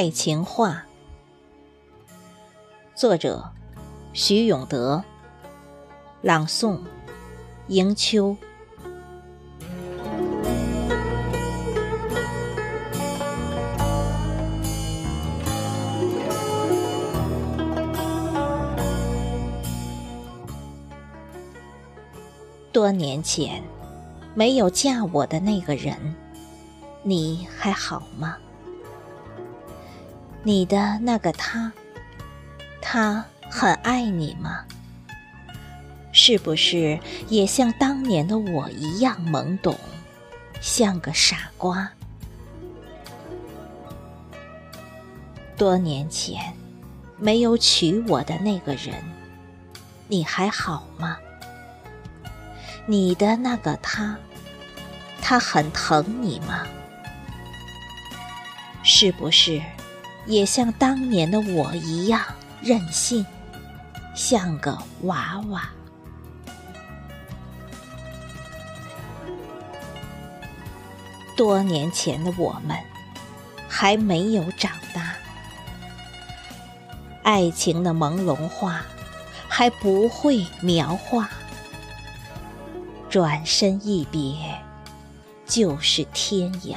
爱情话，作者徐永德，朗诵迎秋。多年前，没有嫁我的那个人，你还好吗？你的那个他，他很爱你吗？是不是也像当年的我一样懵懂，像个傻瓜？多年前，没有娶我的那个人，你还好吗？你的那个他，他很疼你吗？是不是？也像当年的我一样任性，像个娃娃。多年前的我们还没有长大，爱情的朦胧画还不会描画，转身一别就是天涯。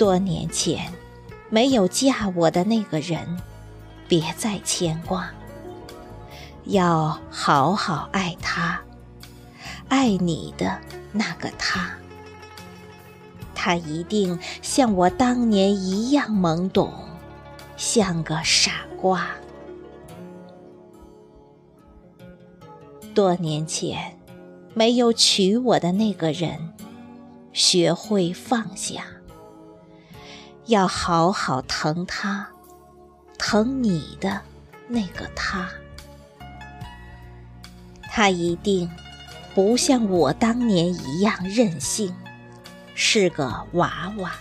多年前，没有嫁我的那个人，别再牵挂。要好好爱他，爱你的那个他。他一定像我当年一样懵懂，像个傻瓜。多年前，没有娶我的那个人，学会放下。要好好疼他，疼你的那个他。他一定不像我当年一样任性，是个娃娃。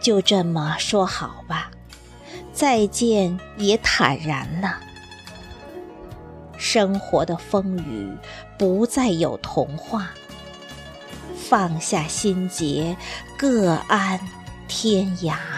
就这么说好吧，再见也坦然了。生活的风雨不再有童话。放下心结，各安天涯。